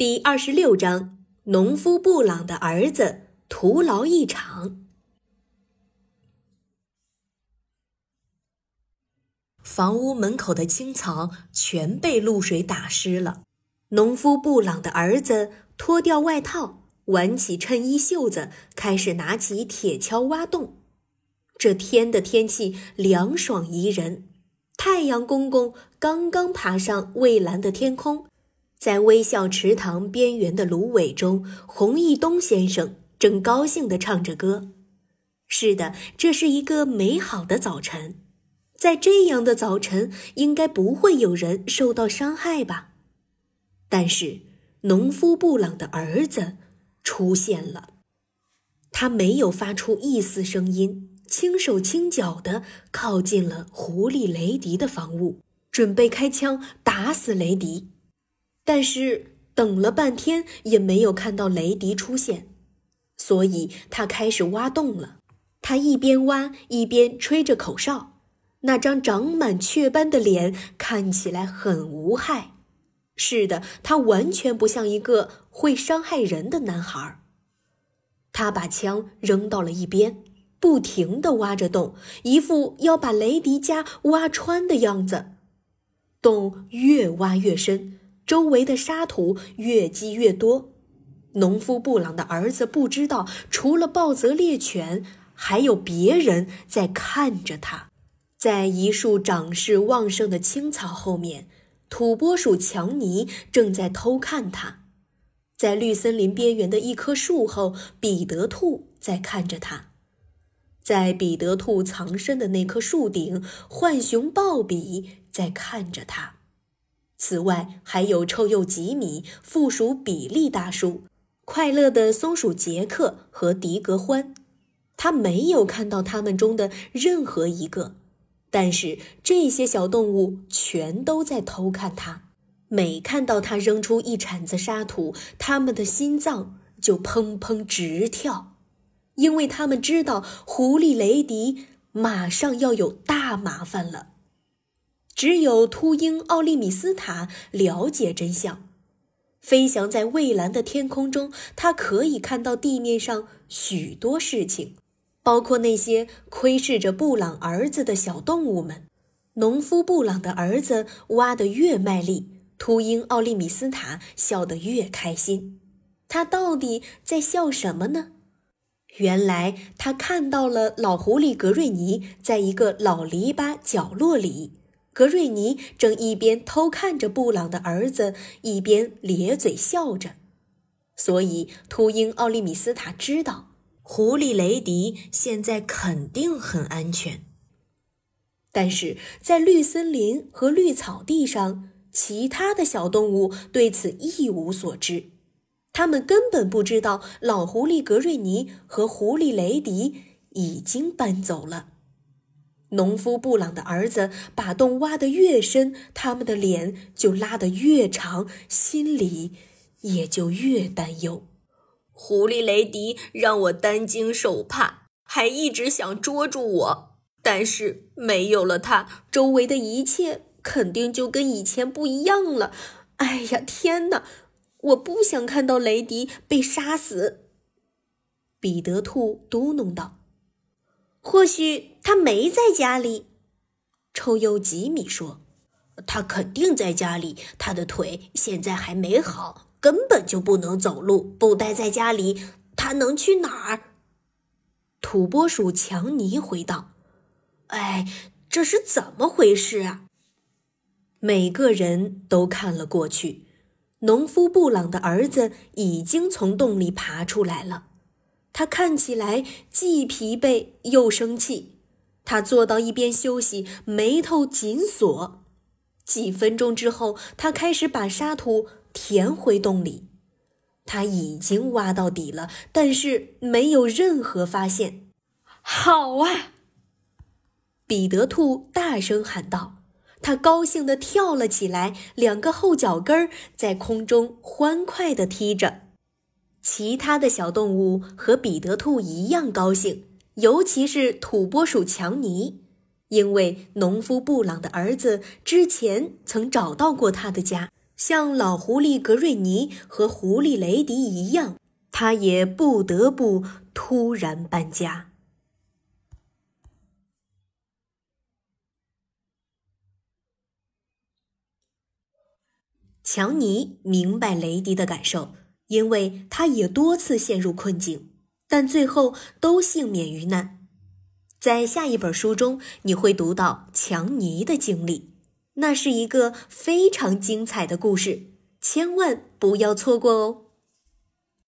第二十六章：农夫布朗的儿子徒劳一场。房屋门口的青草全被露水打湿了。农夫布朗的儿子脱掉外套，挽起衬衣袖子，开始拿起铁锹挖洞。这天的天气凉爽宜人，太阳公公刚刚爬上蔚蓝的天空。在微笑池塘边缘的芦苇中，洪义东先生正高兴地唱着歌。是的，这是一个美好的早晨。在这样的早晨，应该不会有人受到伤害吧？但是，农夫布朗的儿子出现了。他没有发出一丝声音，轻手轻脚地靠近了狐狸雷迪的房屋，准备开枪打死雷迪。但是等了半天也没有看到雷迪出现，所以他开始挖洞了。他一边挖一边吹着口哨，那张长满雀斑的脸看起来很无害。是的，他完全不像一个会伤害人的男孩。他把枪扔到了一边，不停地挖着洞，一副要把雷迪家挖穿的样子。洞越挖越深。周围的沙土越积越多，农夫布朗的儿子不知道，除了暴泽猎犬，还有别人在看着他。在一束长势旺盛的青草后面，土拨鼠强尼正在偷看他。在绿森林边缘的一棵树后，彼得兔在看着他。在彼得兔藏身的那棵树顶，浣熊鲍比在看着他。此外，还有臭鼬吉米、附属比利大叔、快乐的松鼠杰克和迪格欢。他没有看到他们中的任何一个，但是这些小动物全都在偷看他。每看到他扔出一铲子沙土，他们的心脏就砰砰直跳，因为他们知道狐狸雷迪马上要有大麻烦了。只有秃鹰奥利米斯塔了解真相。飞翔在蔚蓝的天空中，他可以看到地面上许多事情，包括那些窥视着布朗儿子的小动物们。农夫布朗的儿子挖得越卖力，秃鹰奥利米斯塔笑得越开心。他到底在笑什么呢？原来他看到了老狐狸格瑞尼在一个老篱笆角落里。格瑞尼正一边偷看着布朗的儿子，一边咧嘴笑着。所以，秃鹰奥利米斯塔知道，狐狸雷迪现在肯定很安全。但是在绿森林和绿草地上，其他的小动物对此一无所知，他们根本不知道老狐狸格瑞尼和狐狸雷迪已经搬走了。农夫布朗的儿子把洞挖得越深，他们的脸就拉得越长，心里也就越担忧。狐狸雷迪让我担惊受怕，还一直想捉住我，但是没有了他，周围的一切肯定就跟以前不一样了。哎呀，天哪！我不想看到雷迪被杀死。彼得兔嘟哝道。或许他没在家里，臭鼬吉米说：“他肯定在家里，他的腿现在还没好，根本就不能走路。不待在家里，他能去哪儿？”土拨鼠强尼回道：“哎，这是怎么回事啊？”每个人都看了过去，农夫布朗的儿子已经从洞里爬出来了。他看起来既疲惫又生气，他坐到一边休息，眉头紧锁。几分钟之后，他开始把沙土填回洞里。他已经挖到底了，但是没有任何发现。好啊！彼得兔大声喊道。他高兴地跳了起来，两个后脚跟儿在空中欢快地踢着。其他的小动物和彼得兔一样高兴，尤其是土拨鼠强尼，因为农夫布朗的儿子之前曾找到过他的家，像老狐狸格瑞尼和狐狸雷迪一样，他也不得不突然搬家。强尼明白雷迪的感受，因为他也多次陷入困境，但最后都幸免于难。在下一本书中，你会读到强尼的经历，那是一个非常精彩的故事，千万不要错过哦。